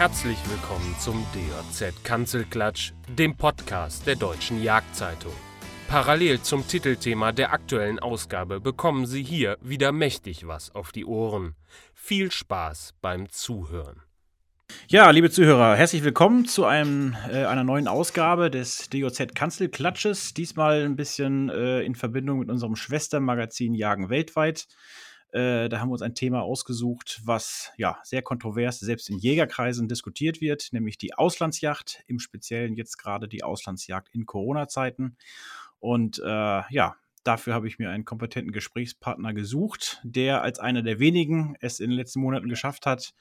Herzlich willkommen zum DJZ Kanzelklatsch, dem Podcast der Deutschen Jagdzeitung. Parallel zum Titelthema der aktuellen Ausgabe bekommen Sie hier wieder mächtig was auf die Ohren. Viel Spaß beim Zuhören. Ja, liebe Zuhörer, herzlich willkommen zu einem, äh, einer neuen Ausgabe des DOZ Kanzelklatsches. Diesmal ein bisschen äh, in Verbindung mit unserem Schwestermagazin Jagen weltweit. Äh, da haben wir uns ein Thema ausgesucht, was ja sehr kontrovers selbst in Jägerkreisen diskutiert wird, nämlich die Auslandsjacht, im Speziellen jetzt gerade die Auslandsjagd in Corona-Zeiten. Und äh, ja, dafür habe ich mir einen kompetenten Gesprächspartner gesucht, der als einer der wenigen es in den letzten Monaten geschafft hat,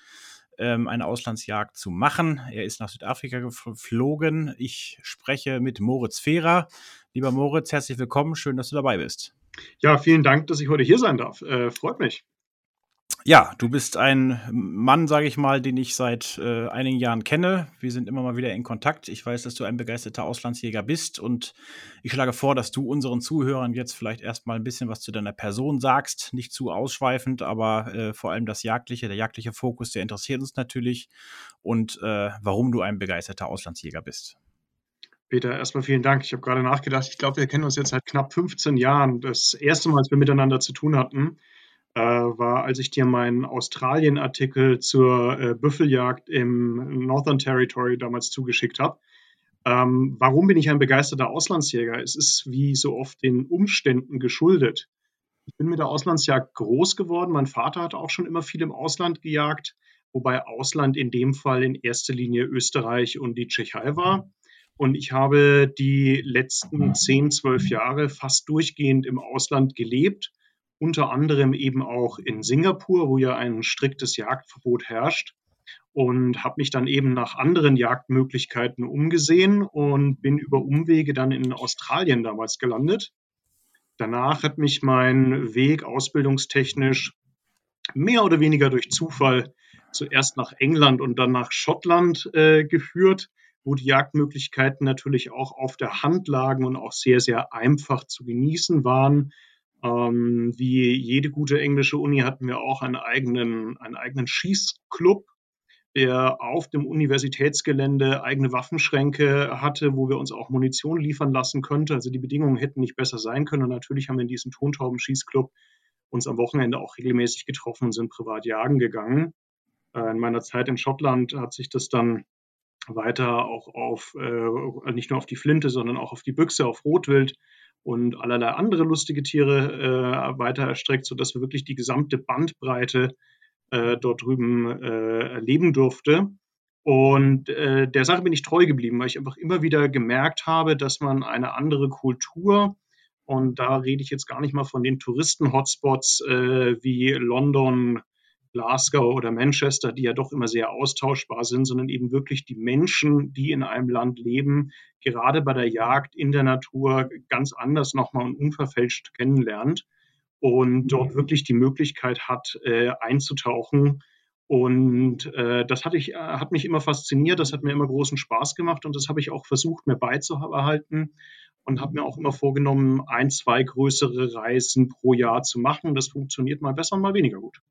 ähm, eine Auslandsjagd zu machen. Er ist nach Südafrika geflogen. Ich spreche mit Moritz Fehrer. Lieber Moritz, herzlich willkommen. Schön, dass du dabei bist. Ja, vielen Dank, dass ich heute hier sein darf. Äh, freut mich. Ja, du bist ein Mann, sage ich mal, den ich seit äh, einigen Jahren kenne. Wir sind immer mal wieder in Kontakt. Ich weiß, dass du ein begeisterter Auslandsjäger bist und ich schlage vor, dass du unseren Zuhörern jetzt vielleicht erstmal ein bisschen was zu deiner Person sagst. Nicht zu ausschweifend, aber äh, vor allem das Jagdliche, der jagdliche Fokus, der interessiert uns natürlich und äh, warum du ein begeisterter Auslandsjäger bist. Peter, erstmal vielen Dank. Ich habe gerade nachgedacht, ich glaube, wir kennen uns jetzt seit knapp 15 Jahren. Das erste Mal, als wir miteinander zu tun hatten, äh, war, als ich dir meinen Australien-Artikel zur äh, Büffeljagd im Northern Territory damals zugeschickt habe. Ähm, warum bin ich ein begeisterter Auslandsjäger? Es ist wie so oft den Umständen geschuldet. Ich bin mit der Auslandsjagd groß geworden. Mein Vater hat auch schon immer viel im Ausland gejagt, wobei Ausland in dem Fall in erster Linie Österreich und die Tschechei war. Und ich habe die letzten 10, 12 Jahre fast durchgehend im Ausland gelebt unter anderem eben auch in Singapur, wo ja ein striktes Jagdverbot herrscht und habe mich dann eben nach anderen Jagdmöglichkeiten umgesehen und bin über Umwege dann in Australien damals gelandet. Danach hat mich mein Weg ausbildungstechnisch mehr oder weniger durch Zufall zuerst nach England und dann nach Schottland äh, geführt, wo die Jagdmöglichkeiten natürlich auch auf der Hand lagen und auch sehr, sehr einfach zu genießen waren. Ähm, wie jede gute englische Uni hatten wir auch einen eigenen, einen eigenen Schießclub, der auf dem Universitätsgelände eigene Waffenschränke hatte, wo wir uns auch Munition liefern lassen könnten. Also die Bedingungen hätten nicht besser sein können. Und natürlich haben wir in diesem Tontauben-Schießclub uns am Wochenende auch regelmäßig getroffen und sind privat jagen gegangen. Äh, in meiner Zeit in Schottland hat sich das dann weiter auch auf, äh, nicht nur auf die Flinte, sondern auch auf die Büchse, auf Rotwild und allerlei andere lustige Tiere äh, weiter erstreckt, sodass wir wirklich die gesamte Bandbreite äh, dort drüben äh, erleben durfte. Und äh, der Sache bin ich treu geblieben, weil ich einfach immer wieder gemerkt habe, dass man eine andere Kultur, und da rede ich jetzt gar nicht mal von den Touristen-Hotspots äh, wie London, Glasgow oder Manchester, die ja doch immer sehr austauschbar sind, sondern eben wirklich die Menschen, die in einem Land leben, gerade bei der Jagd in der Natur ganz anders nochmal und unverfälscht kennenlernt und dort wirklich die Möglichkeit hat, äh, einzutauchen. Und äh, das hatte ich, äh, hat mich immer fasziniert, das hat mir immer großen Spaß gemacht und das habe ich auch versucht, mir beizubehalten und habe mir auch immer vorgenommen, ein, zwei größere Reisen pro Jahr zu machen. Das funktioniert mal besser und mal weniger gut.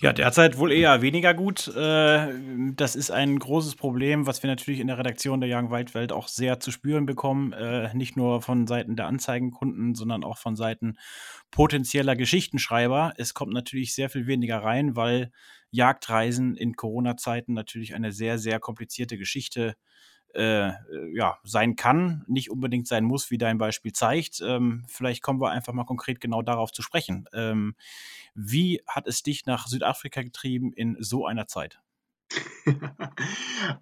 Ja, derzeit wohl eher weniger gut. Äh, das ist ein großes Problem, was wir natürlich in der Redaktion der Young Waldwelt auch sehr zu spüren bekommen. Äh, nicht nur von Seiten der Anzeigenkunden, sondern auch von Seiten potenzieller Geschichtenschreiber. Es kommt natürlich sehr viel weniger rein, weil Jagdreisen in Corona-Zeiten natürlich eine sehr, sehr komplizierte Geschichte äh, ja, sein kann, nicht unbedingt sein muss, wie dein Beispiel zeigt. Ähm, vielleicht kommen wir einfach mal konkret genau darauf zu sprechen. Ähm, wie hat es dich nach Südafrika getrieben in so einer Zeit?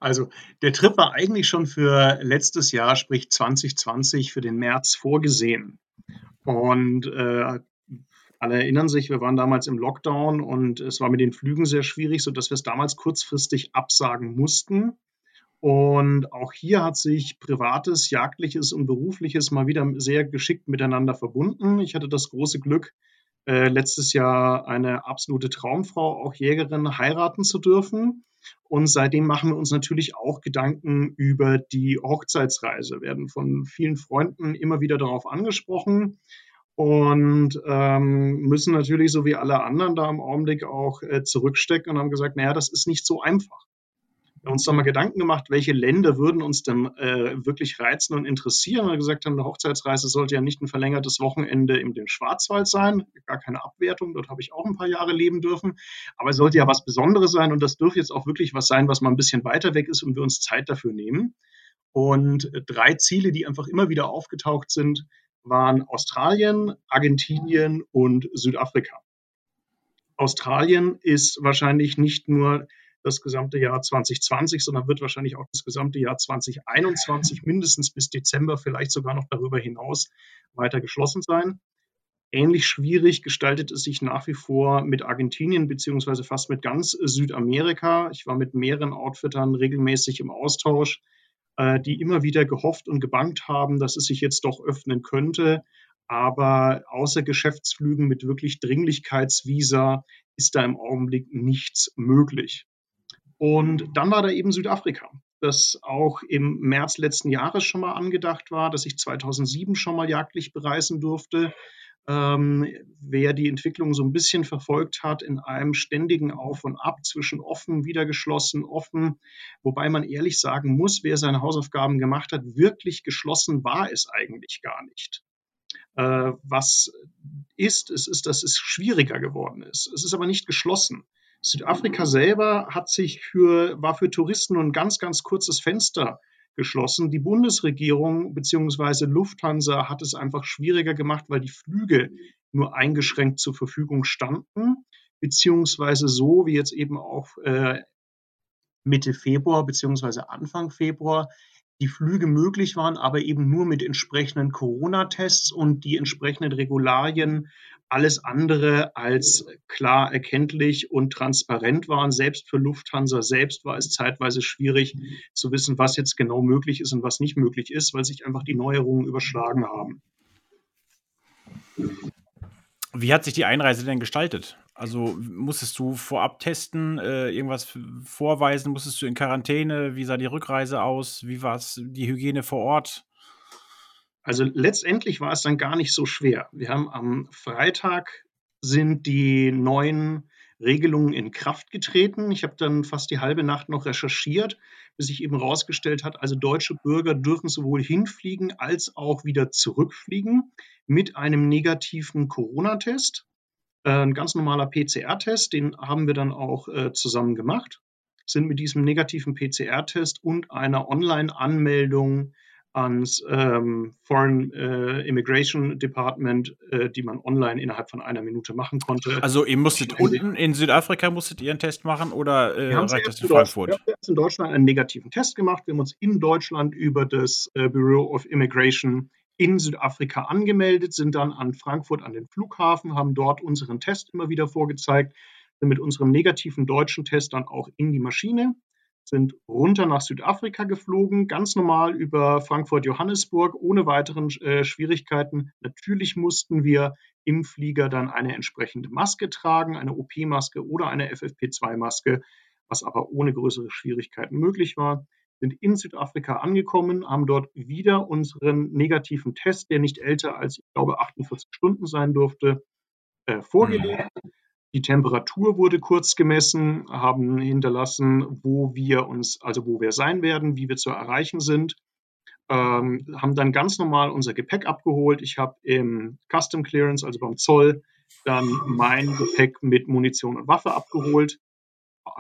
Also der Trip war eigentlich schon für letztes Jahr, sprich 2020, für den März vorgesehen. Und äh, alle erinnern sich, wir waren damals im Lockdown und es war mit den Flügen sehr schwierig, sodass wir es damals kurzfristig absagen mussten. Und auch hier hat sich privates, jagdliches und berufliches mal wieder sehr geschickt miteinander verbunden. Ich hatte das große Glück, äh, letztes Jahr eine absolute Traumfrau, auch Jägerin, heiraten zu dürfen. Und seitdem machen wir uns natürlich auch Gedanken über die Hochzeitsreise, werden von vielen Freunden immer wieder darauf angesprochen und ähm, müssen natürlich so wie alle anderen da im Augenblick auch äh, zurückstecken und haben gesagt, naja, das ist nicht so einfach. Uns dann mal Gedanken gemacht, welche Länder würden uns denn äh, wirklich reizen und interessieren. Und gesagt haben, eine Hochzeitsreise sollte ja nicht ein verlängertes Wochenende im dem Schwarzwald sein. Gar keine Abwertung, dort habe ich auch ein paar Jahre leben dürfen. Aber es sollte ja was Besonderes sein und das dürfte jetzt auch wirklich was sein, was mal ein bisschen weiter weg ist und wir uns Zeit dafür nehmen. Und drei Ziele, die einfach immer wieder aufgetaucht sind, waren Australien, Argentinien und Südafrika. Australien ist wahrscheinlich nicht nur das gesamte Jahr 2020, sondern wird wahrscheinlich auch das gesamte Jahr 2021 mindestens bis Dezember, vielleicht sogar noch darüber hinaus weiter geschlossen sein. Ähnlich schwierig gestaltet es sich nach wie vor mit Argentinien beziehungsweise fast mit ganz Südamerika. Ich war mit mehreren Outfittern regelmäßig im Austausch, äh, die immer wieder gehofft und gebangt haben, dass es sich jetzt doch öffnen könnte. Aber außer Geschäftsflügen mit wirklich Dringlichkeitsvisa ist da im Augenblick nichts möglich. Und dann war da eben Südafrika, das auch im März letzten Jahres schon mal angedacht war, dass ich 2007 schon mal jagdlich bereisen durfte. Ähm, wer die Entwicklung so ein bisschen verfolgt hat, in einem ständigen Auf und Ab zwischen offen, wieder geschlossen, offen, wobei man ehrlich sagen muss, wer seine Hausaufgaben gemacht hat, wirklich geschlossen war es eigentlich gar nicht. Äh, was ist, es ist, dass es schwieriger geworden ist. Es ist aber nicht geschlossen. Südafrika selber hat sich für, war für Touristen nur ein ganz, ganz kurzes Fenster geschlossen. Die Bundesregierung bzw. Lufthansa hat es einfach schwieriger gemacht, weil die Flüge nur eingeschränkt zur Verfügung standen, beziehungsweise so wie jetzt eben auch äh, Mitte Februar beziehungsweise Anfang Februar die Flüge möglich waren, aber eben nur mit entsprechenden Corona-Tests und die entsprechenden Regularien alles andere als klar erkenntlich und transparent waren. Selbst für Lufthansa selbst war es zeitweise schwierig zu wissen, was jetzt genau möglich ist und was nicht möglich ist, weil sich einfach die Neuerungen überschlagen haben. Wie hat sich die Einreise denn gestaltet? Also musstest du vorab testen, äh, irgendwas vorweisen, musstest du in Quarantäne? Wie sah die Rückreise aus? Wie war es die Hygiene vor Ort? Also letztendlich war es dann gar nicht so schwer. Wir haben am Freitag sind die neuen Regelungen in Kraft getreten. Ich habe dann fast die halbe Nacht noch recherchiert, bis sich eben herausgestellt hat, also deutsche Bürger dürfen sowohl hinfliegen als auch wieder zurückfliegen mit einem negativen Corona-Test. Äh, ein ganz normaler PCR-Test, den haben wir dann auch äh, zusammen gemacht, sind mit diesem negativen PCR-Test und einer Online-Anmeldung ans ähm, Foreign äh, Immigration Department, äh, die man online innerhalb von einer Minute machen konnte. Also ihr musstet unten in Südafrika musstet ihr einen Test machen oder äh, reicht das in Frankfurt? Wir haben in Deutschland einen negativen Test gemacht. Wir haben uns in Deutschland über das äh, Bureau of Immigration in Südafrika angemeldet, sind dann an Frankfurt an den Flughafen, haben dort unseren Test immer wieder vorgezeigt, sind mit unserem negativen deutschen Test dann auch in die Maschine sind runter nach Südafrika geflogen, ganz normal über Frankfurt-Johannesburg, ohne weiteren äh, Schwierigkeiten. Natürlich mussten wir im Flieger dann eine entsprechende Maske tragen, eine OP-Maske oder eine FFP2-Maske, was aber ohne größere Schwierigkeiten möglich war. Sind in Südafrika angekommen, haben dort wieder unseren negativen Test, der nicht älter als, ich glaube, 48 Stunden sein durfte, äh, vorgelegt. Mhm die Temperatur wurde kurz gemessen, haben hinterlassen, wo wir uns, also wo wir sein werden, wie wir zu erreichen sind. Ähm, haben dann ganz normal unser Gepäck abgeholt. Ich habe im Custom Clearance, also beim Zoll, dann mein Gepäck mit Munition und Waffe abgeholt.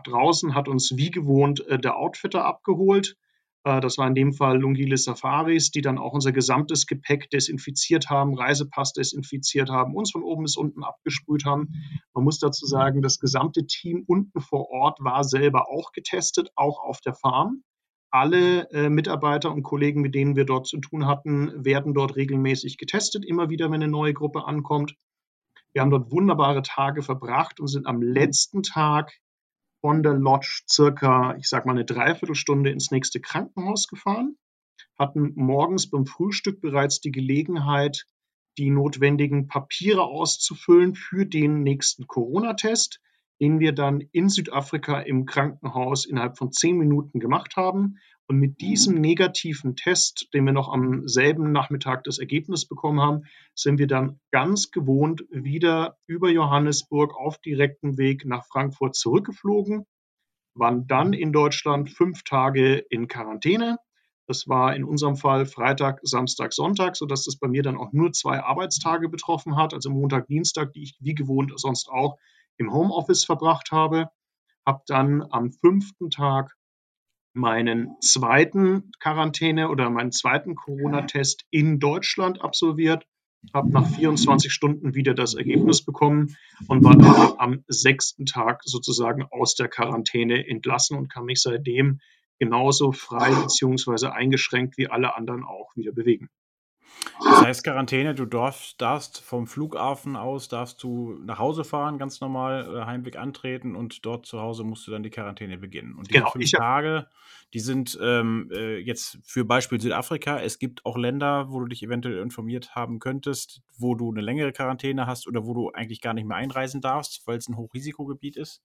Draußen hat uns wie gewohnt äh, der Outfitter abgeholt. Äh, das war in dem Fall Lungile Safaris, die dann auch unser gesamtes Gepäck desinfiziert haben, Reisepass desinfiziert haben, uns von oben bis unten abgesprüht haben. Man muss dazu sagen, das gesamte Team unten vor Ort war selber auch getestet, auch auf der Farm. Alle äh, Mitarbeiter und Kollegen, mit denen wir dort zu tun hatten, werden dort regelmäßig getestet, immer wieder, wenn eine neue Gruppe ankommt. Wir haben dort wunderbare Tage verbracht und sind am letzten Tag von der Lodge circa, ich sag mal, eine Dreiviertelstunde ins nächste Krankenhaus gefahren, hatten morgens beim Frühstück bereits die Gelegenheit, die notwendigen Papiere auszufüllen für den nächsten Corona-Test, den wir dann in Südafrika im Krankenhaus innerhalb von zehn Minuten gemacht haben und mit diesem negativen Test, den wir noch am selben Nachmittag das Ergebnis bekommen haben, sind wir dann ganz gewohnt wieder über Johannesburg auf direktem Weg nach Frankfurt zurückgeflogen. waren dann in Deutschland fünf Tage in Quarantäne. Das war in unserem Fall Freitag, Samstag, Sonntag, sodass das bei mir dann auch nur zwei Arbeitstage betroffen hat, also Montag, Dienstag, die ich wie gewohnt sonst auch im Homeoffice verbracht habe. Habe dann am fünften Tag meinen zweiten Quarantäne oder meinen zweiten Corona-Test in Deutschland absolviert, habe nach 24 Stunden wieder das Ergebnis bekommen und war dann am sechsten Tag sozusagen aus der Quarantäne entlassen und kann mich seitdem genauso frei bzw. eingeschränkt wie alle anderen auch wieder bewegen. Das heißt Quarantäne, du darfst, darfst vom Flughafen aus, darfst du nach Hause fahren, ganz normal, äh, Heimweg antreten und dort zu Hause musst du dann die Quarantäne beginnen. Und diese Genau, fünf Tage, die sind ähm, äh, jetzt für Beispiel Südafrika. Es gibt auch Länder, wo du dich eventuell informiert haben könntest, wo du eine längere Quarantäne hast oder wo du eigentlich gar nicht mehr einreisen darfst, weil es ein Hochrisikogebiet ist.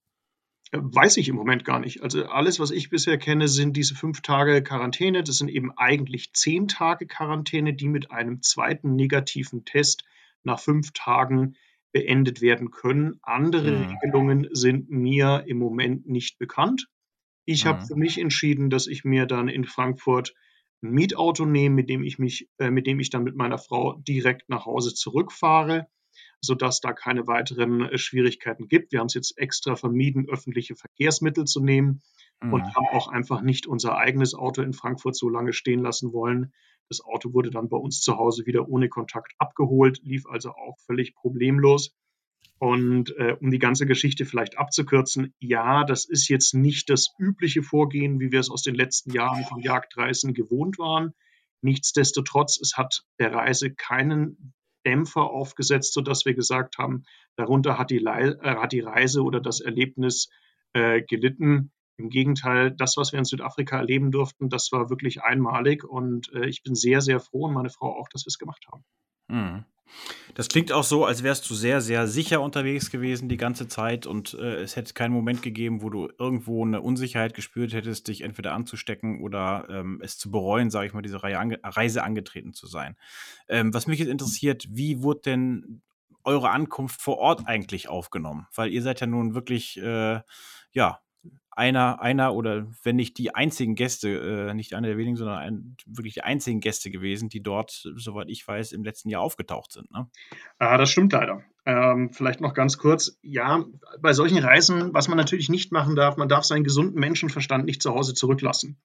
Weiß ich im Moment gar nicht. Also alles, was ich bisher kenne, sind diese fünf Tage Quarantäne. Das sind eben eigentlich zehn Tage Quarantäne, die mit einem zweiten negativen Test nach fünf Tagen beendet werden können. Andere Mhm. Regelungen sind mir im Moment nicht bekannt. Ich habe Mhm. für mich entschieden, dass ich mir dann in Frankfurt ein Mietauto nehme, mit dem ich mich, äh, mit dem ich dann mit meiner Frau direkt nach Hause zurückfahre sodass da keine weiteren äh, Schwierigkeiten gibt. Wir haben es jetzt extra vermieden, öffentliche Verkehrsmittel zu nehmen und Mhm. haben auch einfach nicht unser eigenes Auto in Frankfurt so lange stehen lassen wollen. Das Auto wurde dann bei uns zu Hause wieder ohne Kontakt abgeholt, lief also auch völlig problemlos. Und äh, um die ganze Geschichte vielleicht abzukürzen, ja, das ist jetzt nicht das übliche Vorgehen, wie wir es aus den letzten Jahren von Jagdreisen gewohnt waren. Nichtsdestotrotz, es hat der Reise keinen Dämpfer aufgesetzt, sodass wir gesagt haben, darunter hat die, Lei- äh, hat die Reise oder das Erlebnis äh, gelitten. Im Gegenteil, das, was wir in Südafrika erleben durften, das war wirklich einmalig und äh, ich bin sehr, sehr froh und meine Frau auch, dass wir es gemacht haben. Mhm. Das klingt auch so, als wärst du sehr, sehr sicher unterwegs gewesen die ganze Zeit und äh, es hätte keinen Moment gegeben, wo du irgendwo eine Unsicherheit gespürt hättest, dich entweder anzustecken oder ähm, es zu bereuen, sage ich mal, diese ange Reise angetreten zu sein. Ähm, was mich jetzt interessiert, wie wurde denn eure Ankunft vor Ort eigentlich aufgenommen? Weil ihr seid ja nun wirklich, äh, ja, einer, einer oder wenn nicht die einzigen Gäste, äh, nicht einer der wenigen, sondern ein, wirklich die einzigen Gäste gewesen, die dort, soweit ich weiß, im letzten Jahr aufgetaucht sind. Ne? Ah, das stimmt leider. Ähm, vielleicht noch ganz kurz. Ja, bei solchen Reisen, was man natürlich nicht machen darf, man darf seinen gesunden Menschenverstand nicht zu Hause zurücklassen.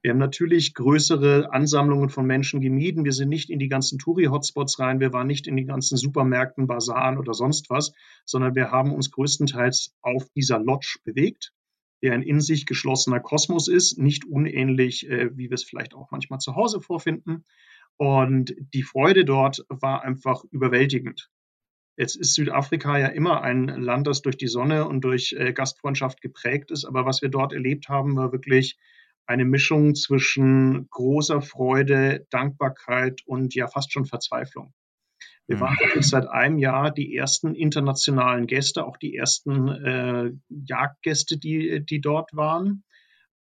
Wir haben natürlich größere Ansammlungen von Menschen gemieden. Wir sind nicht in die ganzen Touri-Hotspots rein. Wir waren nicht in die ganzen Supermärkten, Basaren oder sonst was, sondern wir haben uns größtenteils auf dieser Lodge bewegt, der ein in sich geschlossener Kosmos ist, nicht unähnlich, äh, wie wir es vielleicht auch manchmal zu Hause vorfinden. Und die Freude dort war einfach überwältigend. Jetzt ist Südafrika ja immer ein Land, das durch die Sonne und durch äh, Gastfreundschaft geprägt ist. Aber was wir dort erlebt haben, war wirklich eine Mischung zwischen großer Freude, Dankbarkeit und ja fast schon Verzweiflung. Wir waren wirklich seit einem Jahr die ersten internationalen Gäste, auch die ersten äh, Jagdgäste, die, die dort waren.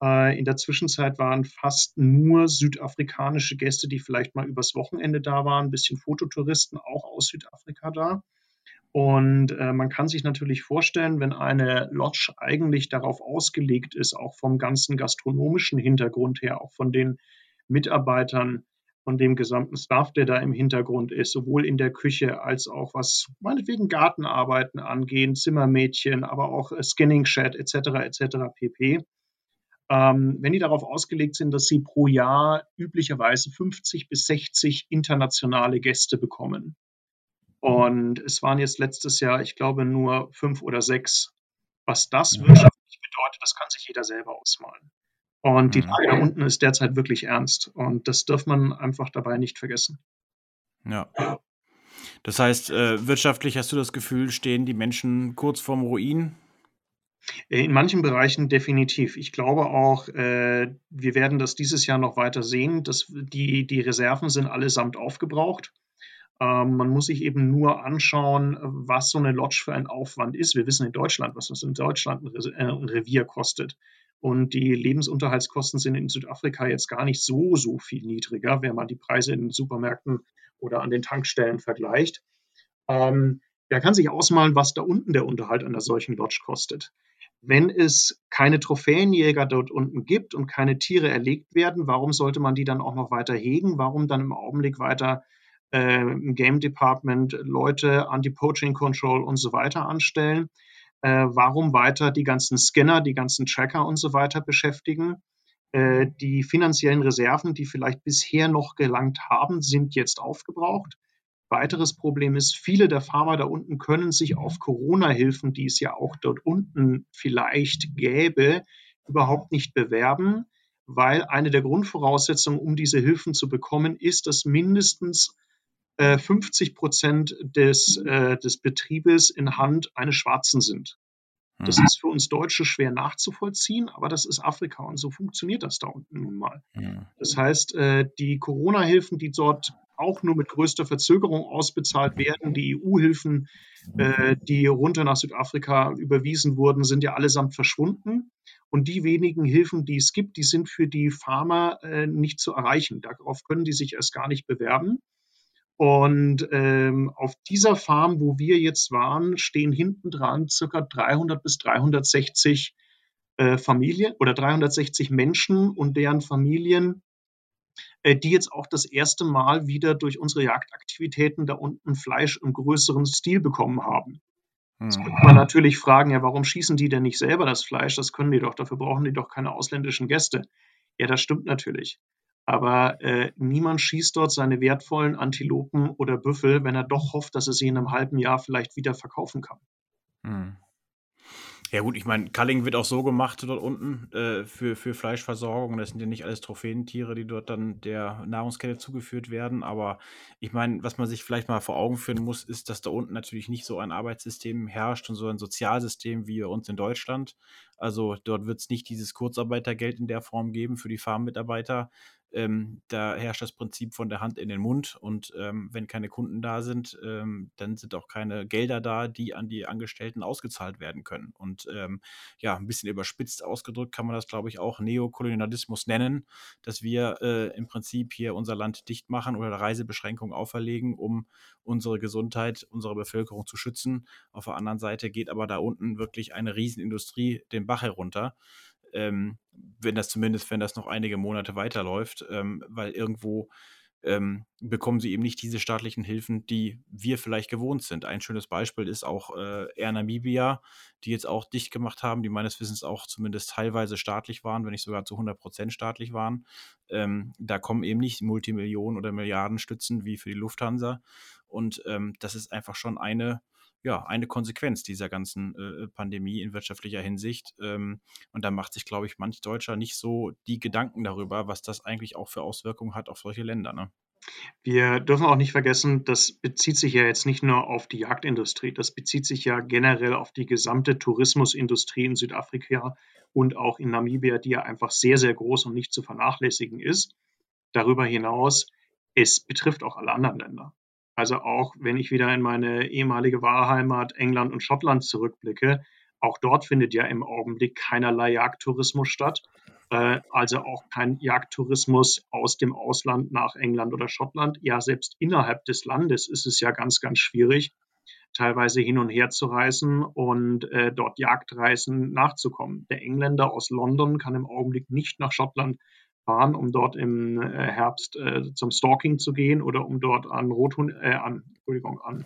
Äh, in der Zwischenzeit waren fast nur südafrikanische Gäste, die vielleicht mal übers Wochenende da waren, ein bisschen Fototouristen auch aus Südafrika da. Und äh, man kann sich natürlich vorstellen, wenn eine Lodge eigentlich darauf ausgelegt ist, auch vom ganzen gastronomischen Hintergrund her, auch von den Mitarbeitern, von dem gesamten Staff, der da im Hintergrund ist, sowohl in der Küche als auch was meinetwegen Gartenarbeiten angehen, Zimmermädchen, aber auch äh, Skinning Shed etc. etc. pp. Ähm, wenn die darauf ausgelegt sind, dass sie pro Jahr üblicherweise 50 bis 60 internationale Gäste bekommen. Und es waren jetzt letztes Jahr, ich glaube, nur fünf oder sechs. Was das wirtschaftlich bedeutet, das kann sich jeder selber ausmalen. Und die Mhm. Lage da unten ist derzeit wirklich ernst. Und das darf man einfach dabei nicht vergessen. Ja. Das heißt, äh, wirtschaftlich hast du das Gefühl, stehen die Menschen kurz vorm Ruin? In manchen Bereichen definitiv. Ich glaube auch, äh, wir werden das dieses Jahr noch weiter sehen. Dass die, die Reserven sind allesamt aufgebraucht. Ähm, man muss sich eben nur anschauen, was so eine Lodge für ein Aufwand ist. Wir wissen in Deutschland, was das in Deutschland ein, äh, ein Revier kostet. Und die Lebensunterhaltskosten sind in Südafrika jetzt gar nicht so, so viel niedriger, wenn man die Preise in den Supermärkten oder an den Tankstellen vergleicht. Ähm, wer kann sich ausmalen, was da unten der Unterhalt einer solchen Lodge kostet? wenn es keine Trophäenjäger dort unten gibt und keine Tiere erlegt werden, warum sollte man die dann auch noch weiter hegen? Warum dann im Augenblick weiter äh, im Game Department Leute, Anti-Poaching Control und so weiter anstellen? Äh, warum weiter die ganzen Scanner, die ganzen Tracker und so weiter beschäftigen? Äh, die finanziellen Reserven, die vielleicht bisher noch gelangt haben, sind jetzt aufgebraucht. Weiteres Problem ist, viele der Farmer da unten können sich auf Corona-Hilfen, die es ja auch dort unten vielleicht gäbe, überhaupt nicht bewerben, weil eine der Grundvoraussetzungen, um diese Hilfen zu bekommen, ist, dass mindestens äh, 50 Prozent des, äh, des Betriebes in Hand eines Schwarzen sind. Das mhm. ist für uns Deutsche schwer nachzuvollziehen, aber das ist Afrika und so funktioniert das da unten nun mal. Mhm. Das heißt, äh, die Corona-Hilfen, die dort auch nur mit größter Verzögerung ausbezahlt werden. Die EU-Hilfen, äh, die runter nach Südafrika überwiesen wurden, sind ja allesamt verschwunden. Und die wenigen Hilfen, die es gibt, die sind für die Farmer äh, nicht zu erreichen. Darauf können die sich erst gar nicht bewerben. Und ähm, auf dieser Farm, wo wir jetzt waren, stehen hinten dran circa 300 bis 360 äh, Familien oder 360 Menschen und deren Familien, äh, die jetzt auch das erste Mal wieder durch unsere Jagdaktivitäten da unten Fleisch im größeren Stil bekommen haben. Jetzt könnte man natürlich fragen, ja, warum schießen die denn nicht selber das Fleisch? Das können die doch, dafür brauchen die doch keine ausländischen Gäste. Ja, das stimmt natürlich. Aber äh, niemand schießt dort seine wertvollen Antilopen oder Büffel, wenn er doch hofft, dass er sie in einem halben Jahr vielleicht wieder verkaufen kann. Hm. Ja gut, ich meine, Culling wird auch so gemacht dort unten äh, für, für Fleischversorgung. Das sind ja nicht alles Trophäentiere, die dort dann der Nahrungskette zugeführt werden. Aber ich meine, was man sich vielleicht mal vor Augen führen muss, ist, dass da unten natürlich nicht so ein Arbeitssystem herrscht und so ein Sozialsystem wie bei uns in Deutschland. Also dort wird es nicht dieses Kurzarbeitergeld in der Form geben für die Farmmitarbeiter, ähm, da herrscht das Prinzip von der Hand in den Mund und ähm, wenn keine Kunden da sind, ähm, dann sind auch keine Gelder da, die an die Angestellten ausgezahlt werden können. Und ähm, ja, ein bisschen überspitzt ausgedrückt kann man das, glaube ich, auch Neokolonialismus nennen, dass wir äh, im Prinzip hier unser Land dicht machen oder Reisebeschränkungen auferlegen, um unsere Gesundheit, unsere Bevölkerung zu schützen. Auf der anderen Seite geht aber da unten wirklich eine Riesenindustrie den Bach herunter ähm, wenn das zumindest, wenn das noch einige Monate weiterläuft, ähm, weil irgendwo ähm, bekommen sie eben nicht diese staatlichen Hilfen, die wir vielleicht gewohnt sind. Ein schönes Beispiel ist auch äh, Air Namibia, die jetzt auch dicht gemacht haben, die meines Wissens auch zumindest teilweise staatlich waren, wenn nicht sogar zu 100 Prozent staatlich waren. Ähm, da kommen eben nicht Multimillionen oder Milliarden Stützen wie für die Lufthansa. Und ähm, das ist einfach schon eine ja, eine Konsequenz dieser ganzen äh, Pandemie in wirtschaftlicher Hinsicht. Ähm, und da macht sich, glaube ich, manch Deutscher nicht so die Gedanken darüber, was das eigentlich auch für Auswirkungen hat auf solche Länder. Ne? Wir dürfen auch nicht vergessen, das bezieht sich ja jetzt nicht nur auf die Jagdindustrie, das bezieht sich ja generell auf die gesamte Tourismusindustrie in Südafrika und auch in Namibia, die ja einfach sehr, sehr groß und nicht zu vernachlässigen ist. Darüber hinaus, es betrifft auch alle anderen Länder. Also auch wenn ich wieder in meine ehemalige Wahlheimat England und Schottland zurückblicke, auch dort findet ja im Augenblick keinerlei Jagdtourismus statt. Äh, also auch kein Jagdtourismus aus dem Ausland nach England oder Schottland. Ja, selbst innerhalb des Landes ist es ja ganz, ganz schwierig, teilweise hin und her zu reisen und äh, dort Jagdreisen nachzukommen. Der Engländer aus London kann im Augenblick nicht nach Schottland fahren, um dort im äh, Herbst äh, zum Stalking zu gehen oder um dort an Rothund, äh, an, Entschuldigung, an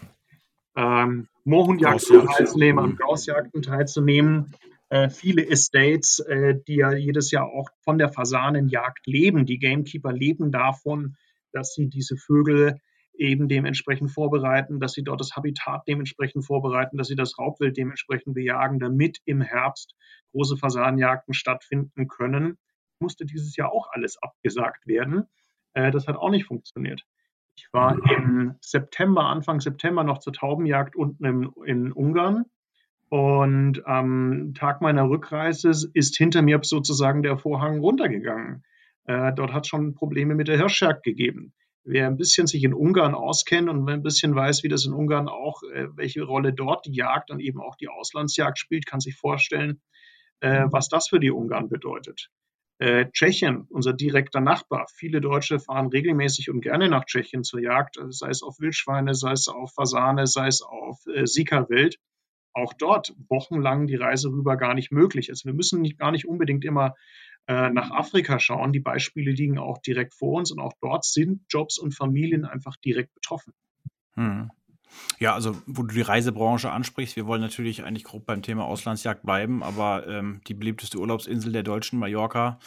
ähm, Moorhundjagden teilzunehmen, an Gaussjagden teilzunehmen. Äh, viele Estates, äh, die ja jedes Jahr auch von der Fasanenjagd leben. Die Gamekeeper leben davon, dass sie diese Vögel eben dementsprechend vorbereiten, dass sie dort das Habitat dementsprechend vorbereiten, dass sie das Raubwild dementsprechend bejagen, damit im Herbst große Fasanenjagden stattfinden können musste dieses Jahr auch alles abgesagt werden. Äh, das hat auch nicht funktioniert. Ich war im September, Anfang September noch zur Taubenjagd unten im, in Ungarn. Und am Tag meiner Rückreise ist hinter mir sozusagen der Vorhang runtergegangen. Äh, dort hat es schon Probleme mit der Hirschjagd gegeben. Wer ein bisschen sich in Ungarn auskennt und ein bisschen weiß, wie das in Ungarn auch, äh, welche Rolle dort die Jagd und eben auch die Auslandsjagd spielt, kann sich vorstellen, äh, was das für die Ungarn bedeutet. Äh, Tschechien, unser direkter Nachbar. Viele Deutsche fahren regelmäßig und gerne nach Tschechien zur Jagd, sei es auf Wildschweine, sei es auf Fasane, sei es auf äh, Sika-Wild. auch dort wochenlang die Reise rüber gar nicht möglich. Also wir müssen nicht, gar nicht unbedingt immer äh, nach Afrika schauen. Die Beispiele liegen auch direkt vor uns und auch dort sind Jobs und Familien einfach direkt betroffen. Hm. Ja, also wo du die Reisebranche ansprichst, wir wollen natürlich eigentlich grob beim Thema Auslandsjagd bleiben, aber ähm, die beliebteste Urlaubsinsel der Deutschen, Mallorca,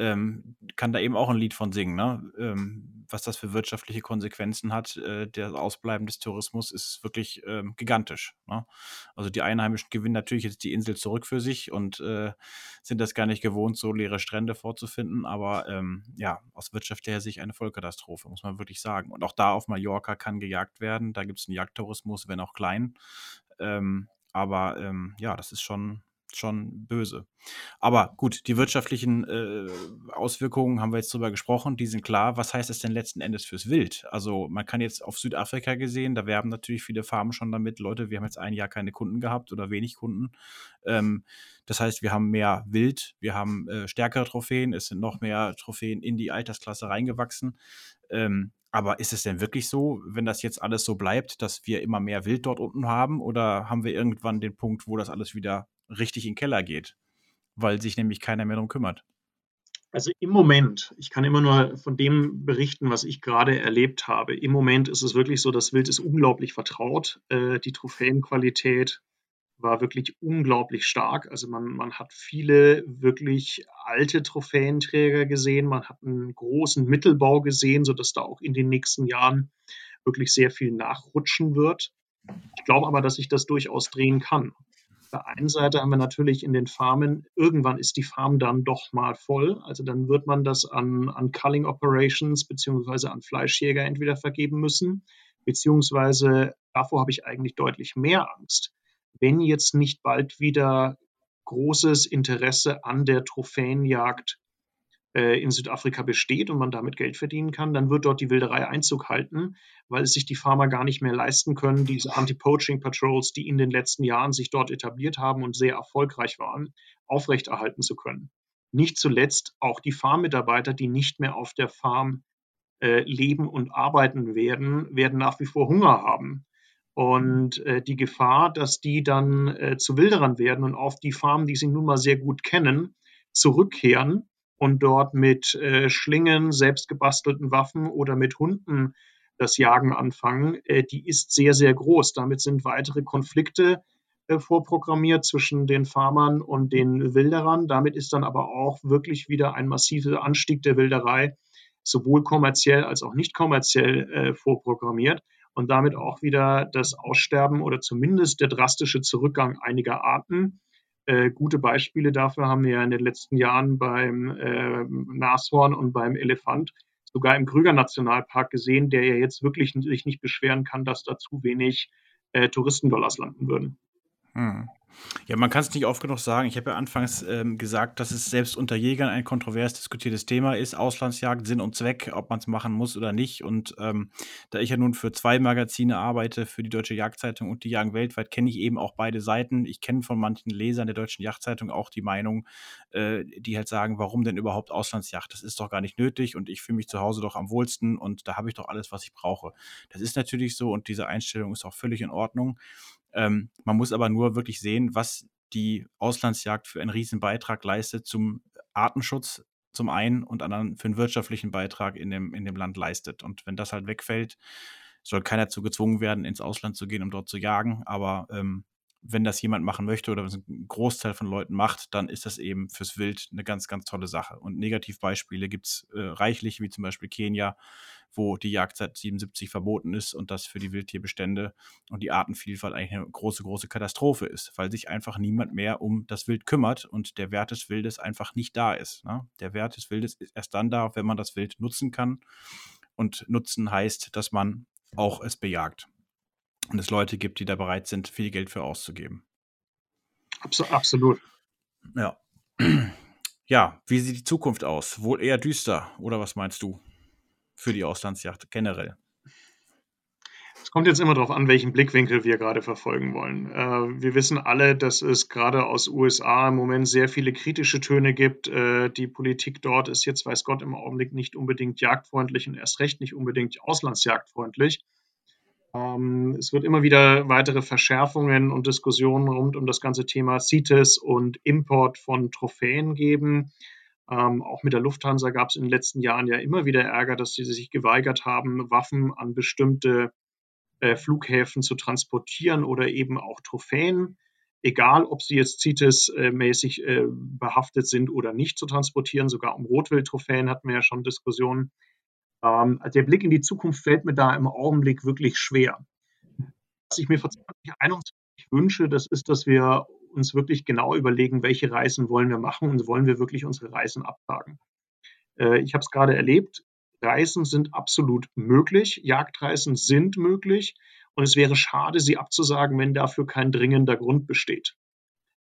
ähm, kann da eben auch ein Lied von singen, ne? Ähm, was das für wirtschaftliche Konsequenzen hat. Äh, der Ausbleiben des Tourismus ist wirklich ähm, gigantisch. Ne? Also die Einheimischen gewinnen natürlich jetzt die Insel zurück für sich und äh, sind das gar nicht gewohnt, so leere Strände vorzufinden. Aber ähm, ja, aus wirtschaftlicher Sicht eine Vollkatastrophe, muss man wirklich sagen. Und auch da auf Mallorca kann gejagt werden. Da gibt es einen Jagdtourismus, wenn auch klein. Ähm, aber ähm, ja, das ist schon schon böse. Aber gut, die wirtschaftlichen äh, Auswirkungen haben wir jetzt drüber gesprochen, die sind klar. Was heißt das denn letzten Endes fürs Wild? Also man kann jetzt auf Südafrika gesehen, da werben natürlich viele Farmen schon damit, Leute, wir haben jetzt ein Jahr keine Kunden gehabt oder wenig Kunden. Ähm, das heißt, wir haben mehr Wild, wir haben äh, stärkere Trophäen, es sind noch mehr Trophäen in die Altersklasse reingewachsen. Ähm, aber ist es denn wirklich so, wenn das jetzt alles so bleibt, dass wir immer mehr Wild dort unten haben? Oder haben wir irgendwann den Punkt, wo das alles wieder richtig in den Keller geht, weil sich nämlich keiner mehr darum kümmert. Also im Moment, ich kann immer nur von dem berichten, was ich gerade erlebt habe. Im Moment ist es wirklich so, das Wild ist unglaublich vertraut. Äh, die Trophäenqualität war wirklich unglaublich stark. Also man, man hat viele wirklich alte Trophäenträger gesehen. Man hat einen großen Mittelbau gesehen, sodass da auch in den nächsten Jahren wirklich sehr viel nachrutschen wird. Ich glaube aber, dass sich das durchaus drehen kann der einen Seite haben wir natürlich in den Farmen, irgendwann ist die Farm dann doch mal voll. Also dann wird man das an, an Culling Operations beziehungsweise an Fleischjäger entweder vergeben müssen, beziehungsweise davor habe ich eigentlich deutlich mehr Angst. Wenn jetzt nicht bald wieder großes Interesse an der Trophäenjagd in Südafrika besteht und man damit Geld verdienen kann, dann wird dort die Wilderei Einzug halten, weil es sich die Farmer gar nicht mehr leisten können, diese Anti-Poaching-Patrols, die in den letzten Jahren sich dort etabliert haben und sehr erfolgreich waren, aufrechterhalten zu können. Nicht zuletzt auch die Farmmitarbeiter, die nicht mehr auf der Farm äh, leben und arbeiten werden, werden nach wie vor Hunger haben. Und äh, die Gefahr, dass die dann äh, zu Wilderern werden und auf die Farmen, die sie nun mal sehr gut kennen, zurückkehren, und dort mit äh, Schlingen, selbstgebastelten Waffen oder mit Hunden das Jagen anfangen, äh, die ist sehr, sehr groß. Damit sind weitere Konflikte äh, vorprogrammiert zwischen den Farmern und den Wilderern. Damit ist dann aber auch wirklich wieder ein massiver Anstieg der Wilderei, sowohl kommerziell als auch nicht kommerziell äh, vorprogrammiert und damit auch wieder das Aussterben oder zumindest der drastische Zurückgang einiger Arten äh, gute Beispiele dafür haben wir ja in den letzten Jahren beim äh, Nashorn und beim Elefant, sogar im Krüger Nationalpark gesehen, der ja jetzt wirklich sich nicht beschweren kann, dass da zu wenig äh, Touristendollars landen würden. Hm. Ja, man kann es nicht oft genug sagen. Ich habe ja anfangs ähm, gesagt, dass es selbst unter Jägern ein kontrovers diskutiertes Thema ist. Auslandsjagd, Sinn und Zweck, ob man es machen muss oder nicht. Und ähm, da ich ja nun für zwei Magazine arbeite, für die Deutsche Jagdzeitung und die Jagen weltweit, kenne ich eben auch beide Seiten. Ich kenne von manchen Lesern der Deutschen Jagdzeitung auch die Meinung, äh, die halt sagen, warum denn überhaupt Auslandsjagd? Das ist doch gar nicht nötig und ich fühle mich zu Hause doch am wohlsten und da habe ich doch alles, was ich brauche. Das ist natürlich so und diese Einstellung ist auch völlig in Ordnung. Ähm, man muss aber nur wirklich sehen, was die Auslandsjagd für einen riesen Beitrag leistet zum Artenschutz zum einen und anderen für einen wirtschaftlichen Beitrag in dem, in dem Land leistet. Und wenn das halt wegfällt, soll keiner zu gezwungen werden, ins Ausland zu gehen, um dort zu jagen. Aber ähm, wenn das jemand machen möchte oder ein Großteil von Leuten macht, dann ist das eben fürs Wild eine ganz, ganz tolle Sache. Und Negativbeispiele gibt es äh, reichlich, wie zum Beispiel Kenia, wo die Jagd seit 77 verboten ist und das für die Wildtierbestände und die Artenvielfalt eigentlich eine große, große Katastrophe ist, weil sich einfach niemand mehr um das Wild kümmert und der Wert des Wildes einfach nicht da ist. Ne? Der Wert des Wildes ist erst dann da, wenn man das Wild nutzen kann. Und nutzen heißt, dass man auch es bejagt und es Leute gibt, die da bereit sind, viel Geld für auszugeben. Absolut. Ja. Ja, wie sieht die Zukunft aus? Wohl eher düster, oder was meinst du für die Auslandsjacht generell? Es kommt jetzt immer darauf an, welchen Blickwinkel wir gerade verfolgen wollen. Äh, wir wissen alle, dass es gerade aus USA im Moment sehr viele kritische Töne gibt. Äh, die Politik dort ist jetzt, weiß Gott, im Augenblick nicht unbedingt jagdfreundlich und erst recht nicht unbedingt auslandsjagdfreundlich. Ähm, es wird immer wieder weitere Verschärfungen und Diskussionen rund um das ganze Thema CITES und Import von Trophäen geben. Ähm, auch mit der Lufthansa gab es in den letzten Jahren ja immer wieder Ärger, dass sie sich geweigert haben, Waffen an bestimmte äh, Flughäfen zu transportieren oder eben auch Trophäen, egal ob sie jetzt CITES-mäßig äh, behaftet sind oder nicht zu transportieren. Sogar um Rotwild-Trophäen hatten wir ja schon Diskussionen. Ähm, der Blick in die Zukunft fällt mir da im Augenblick wirklich schwer. Was ich mir für 2021 wünsche, das ist, dass wir uns wirklich genau überlegen, welche Reisen wollen wir machen und wollen wir wirklich unsere Reisen absagen. Äh, ich habe es gerade erlebt, Reisen sind absolut möglich, Jagdreisen sind möglich und es wäre schade, sie abzusagen, wenn dafür kein dringender Grund besteht.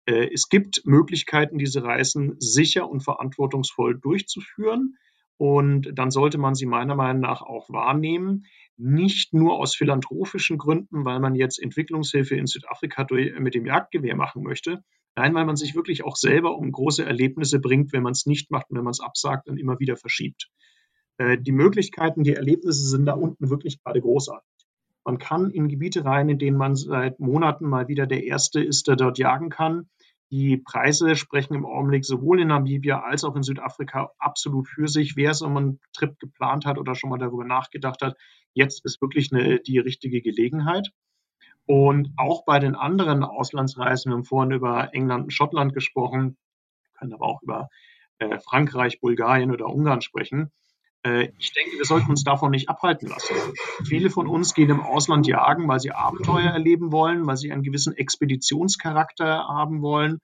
Äh, es gibt Möglichkeiten, diese Reisen sicher und verantwortungsvoll durchzuführen. Und dann sollte man sie meiner Meinung nach auch wahrnehmen. Nicht nur aus philanthropischen Gründen, weil man jetzt Entwicklungshilfe in Südafrika mit dem Jagdgewehr machen möchte. Nein, weil man sich wirklich auch selber um große Erlebnisse bringt, wenn man es nicht macht und wenn man es absagt und immer wieder verschiebt. Äh, die Möglichkeiten, die Erlebnisse sind da unten wirklich gerade großartig. Man kann in Gebiete rein, in denen man seit Monaten mal wieder der Erste ist, der dort jagen kann. Die Preise sprechen im Augenblick sowohl in Namibia als auch in Südafrika absolut für sich. Wer so einen Trip geplant hat oder schon mal darüber nachgedacht hat, jetzt ist wirklich eine, die richtige Gelegenheit. Und auch bei den anderen Auslandsreisen, wir haben vorhin über England und Schottland gesprochen, können aber auch über äh, Frankreich, Bulgarien oder Ungarn sprechen. Äh, ich denke, wir sollten uns davon nicht abhalten lassen. Viele von uns gehen im Ausland jagen, weil sie Abenteuer erleben wollen, weil sie einen gewissen Expeditionscharakter haben wollen.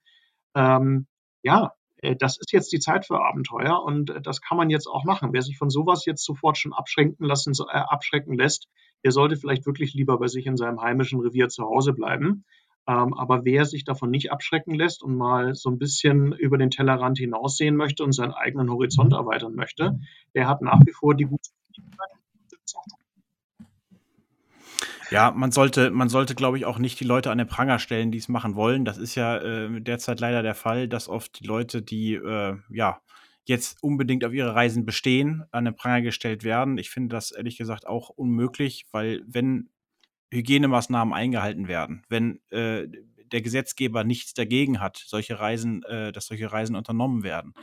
Ähm, ja, äh, das ist jetzt die Zeit für Abenteuer und äh, das kann man jetzt auch machen. Wer sich von sowas jetzt sofort schon abschränken lassen, äh, abschrecken lässt, der sollte vielleicht wirklich lieber bei sich in seinem heimischen Revier zu Hause bleiben. Ähm, aber wer sich davon nicht abschrecken lässt und mal so ein bisschen über den Tellerrand hinaussehen möchte und seinen eigenen Horizont erweitern möchte, der hat nach wie vor die gute ja, man sollte, man sollte, glaube ich, auch nicht die Leute an den Pranger stellen, die es machen wollen. Das ist ja äh, derzeit leider der Fall, dass oft die Leute, die äh, ja jetzt unbedingt auf ihre Reisen bestehen, an den Pranger gestellt werden. Ich finde das ehrlich gesagt auch unmöglich, weil wenn Hygienemaßnahmen eingehalten werden, wenn äh, der Gesetzgeber nichts dagegen hat, solche Reisen, äh, dass solche Reisen unternommen werden,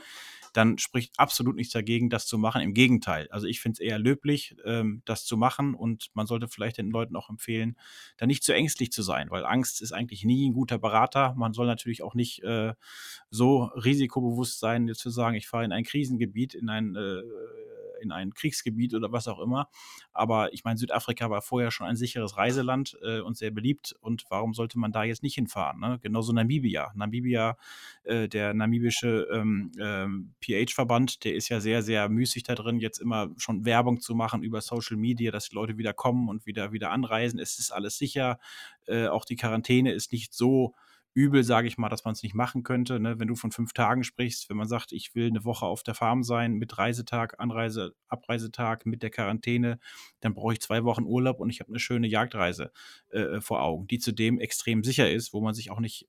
dann spricht absolut nichts dagegen, das zu machen. Im Gegenteil. Also ich finde es eher löblich, ähm, das zu machen und man sollte vielleicht den Leuten auch empfehlen, da nicht zu ängstlich zu sein, weil Angst ist eigentlich nie ein guter Berater. Man soll natürlich auch nicht äh, so risikobewusst sein, jetzt zu sagen, ich fahre in ein Krisengebiet, in ein äh, in ein Kriegsgebiet oder was auch immer. Aber ich meine, Südafrika war vorher schon ein sicheres Reiseland äh, und sehr beliebt. Und warum sollte man da jetzt nicht hinfahren? Ne? Genauso Namibia. Namibia, äh, der namibische ähm, ähm, PH-Verband, der ist ja sehr, sehr müßig da drin, jetzt immer schon Werbung zu machen über Social Media, dass die Leute wieder kommen und wieder, wieder anreisen. Es ist alles sicher. Äh, auch die Quarantäne ist nicht so übel, sage ich mal, dass man es nicht machen könnte. Ne? Wenn du von fünf Tagen sprichst, wenn man sagt, ich will eine Woche auf der Farm sein mit Reisetag, Anreise, Abreisetag, mit der Quarantäne, dann brauche ich zwei Wochen Urlaub und ich habe eine schöne Jagdreise äh, vor Augen, die zudem extrem sicher ist, wo man sich auch nicht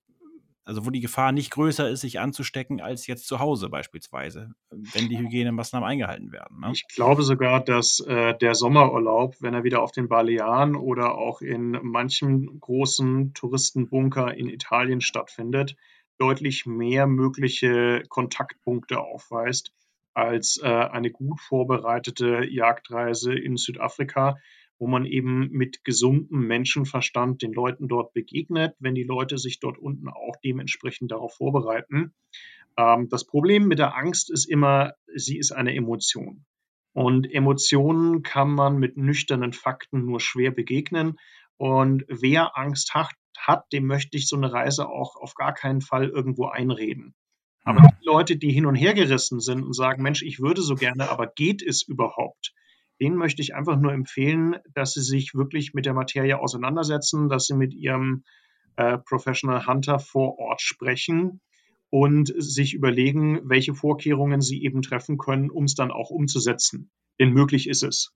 also wo die Gefahr nicht größer ist, sich anzustecken, als jetzt zu Hause beispielsweise, wenn die Hygienemaßnahmen eingehalten werden. Ne? Ich glaube sogar, dass äh, der Sommerurlaub, wenn er wieder auf den Balearen oder auch in manchen großen Touristenbunker in Italien stattfindet, deutlich mehr mögliche Kontaktpunkte aufweist als äh, eine gut vorbereitete Jagdreise in Südafrika, wo man eben mit gesundem Menschenverstand den Leuten dort begegnet, wenn die Leute sich dort unten auch dementsprechend darauf vorbereiten. Ähm, das Problem mit der Angst ist immer, sie ist eine Emotion. Und Emotionen kann man mit nüchternen Fakten nur schwer begegnen. Und wer Angst hat, hat, dem möchte ich so eine Reise auch auf gar keinen Fall irgendwo einreden. Aber die Leute, die hin und her gerissen sind und sagen, Mensch, ich würde so gerne, aber geht es überhaupt? Denen möchte ich einfach nur empfehlen, dass sie sich wirklich mit der Materie auseinandersetzen, dass sie mit ihrem äh, Professional Hunter vor Ort sprechen und sich überlegen, welche Vorkehrungen sie eben treffen können, um es dann auch umzusetzen. Denn möglich ist es.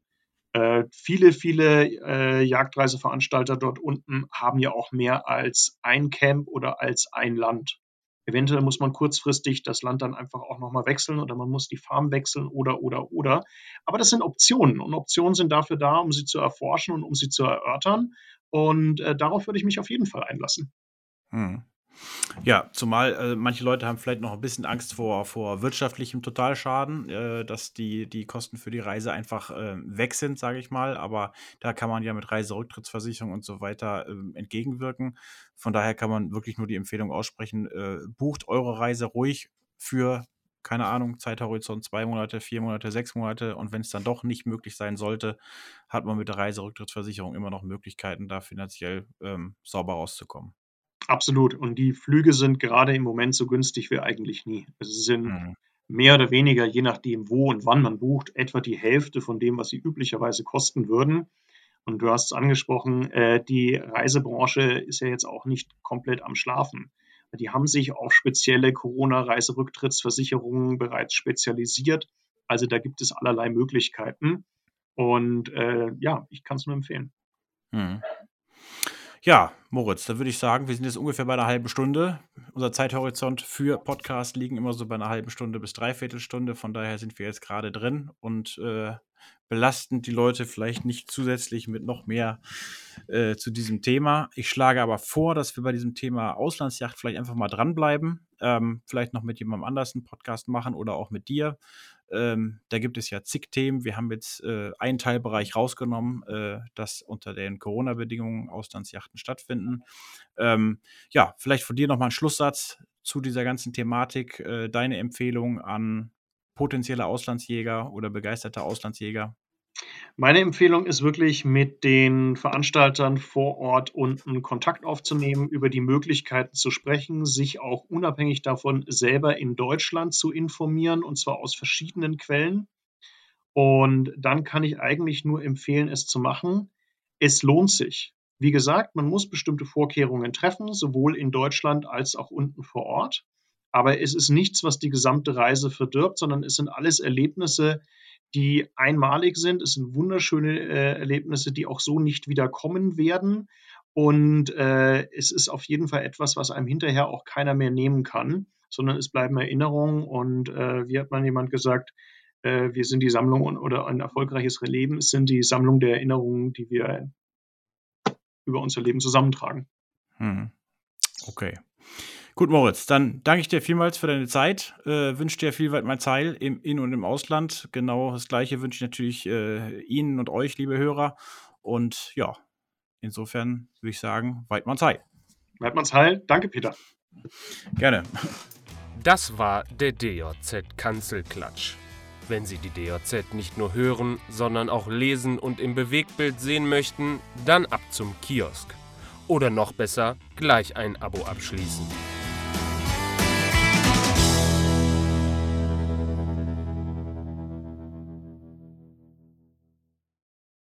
Äh, viele, viele äh, Jagdreiseveranstalter dort unten haben ja auch mehr als ein Camp oder als ein Land. Eventuell muss man kurzfristig das Land dann einfach auch nochmal wechseln oder man muss die Farm wechseln oder, oder, oder. Aber das sind Optionen und Optionen sind dafür da, um sie zu erforschen und um sie zu erörtern. Und äh, darauf würde ich mich auf jeden Fall einlassen. Hm. Ja, zumal äh, manche Leute haben vielleicht noch ein bisschen Angst vor, vor wirtschaftlichem Totalschaden, äh, dass die, die Kosten für die Reise einfach äh, weg sind, sage ich mal. Aber da kann man ja mit Reiserücktrittsversicherung und so weiter ähm, entgegenwirken. Von daher kann man wirklich nur die Empfehlung aussprechen, äh, bucht eure Reise ruhig für, keine Ahnung, Zeithorizont zwei Monate, vier Monate, sechs Monate. Und wenn es dann doch nicht möglich sein sollte, hat man mit der Reiserücktrittsversicherung immer noch Möglichkeiten, da finanziell ähm, sauber rauszukommen. Absolut. Und die Flüge sind gerade im Moment so günstig wie eigentlich nie. Also sie sind mhm. mehr oder weniger, je nachdem, wo und wann man bucht, etwa die Hälfte von dem, was sie üblicherweise kosten würden. Und du hast es angesprochen, äh, die Reisebranche ist ja jetzt auch nicht komplett am Schlafen. Die haben sich auf spezielle Corona-Reiserücktrittsversicherungen bereits spezialisiert. Also da gibt es allerlei Möglichkeiten. Und äh, ja, ich kann es nur empfehlen. Mhm. Ja, Moritz, da würde ich sagen, wir sind jetzt ungefähr bei einer halben Stunde. Unser Zeithorizont für Podcast liegen immer so bei einer halben Stunde bis dreiviertel Stunde. Von daher sind wir jetzt gerade drin und äh, belasten die Leute vielleicht nicht zusätzlich mit noch mehr äh, zu diesem Thema. Ich schlage aber vor, dass wir bei diesem Thema Auslandsjacht vielleicht einfach mal dranbleiben. Ähm, vielleicht noch mit jemandem anders einen Podcast machen oder auch mit dir. Ähm, da gibt es ja zig Themen. Wir haben jetzt äh, einen Teilbereich rausgenommen, äh, dass unter den Corona-Bedingungen Auslandsjachten stattfinden. Ähm, ja, vielleicht von dir nochmal ein Schlusssatz zu dieser ganzen Thematik. Äh, deine Empfehlung an potenzielle Auslandsjäger oder begeisterte Auslandsjäger? Meine Empfehlung ist wirklich, mit den Veranstaltern vor Ort unten Kontakt aufzunehmen, über die Möglichkeiten zu sprechen, sich auch unabhängig davon selber in Deutschland zu informieren, und zwar aus verschiedenen Quellen. Und dann kann ich eigentlich nur empfehlen, es zu machen. Es lohnt sich. Wie gesagt, man muss bestimmte Vorkehrungen treffen, sowohl in Deutschland als auch unten vor Ort. Aber es ist nichts, was die gesamte Reise verdirbt, sondern es sind alles Erlebnisse, die einmalig sind. Es sind wunderschöne äh, Erlebnisse, die auch so nicht wieder kommen werden. Und äh, es ist auf jeden Fall etwas, was einem hinterher auch keiner mehr nehmen kann, sondern es bleiben Erinnerungen. Und äh, wie hat man jemand gesagt, äh, wir sind die Sammlung oder ein erfolgreiches Leben, es sind die Sammlung der Erinnerungen, die wir über unser Leben zusammentragen. Hm. Okay. Gut, Moritz, dann danke ich dir vielmals für deine Zeit. Äh, wünsche dir viel weit mein Zeil im In- und im Ausland. Genau das Gleiche wünsche ich natürlich äh, Ihnen und euch, liebe Hörer. Und ja, insofern würde ich sagen, weit man Zeil. Weit man Zeil. Danke, Peter. Gerne. Das war der DJZ Kanzelklatsch. Wenn Sie die DJZ nicht nur hören, sondern auch lesen und im Bewegtbild sehen möchten, dann ab zum Kiosk. Oder noch besser, gleich ein Abo abschließen.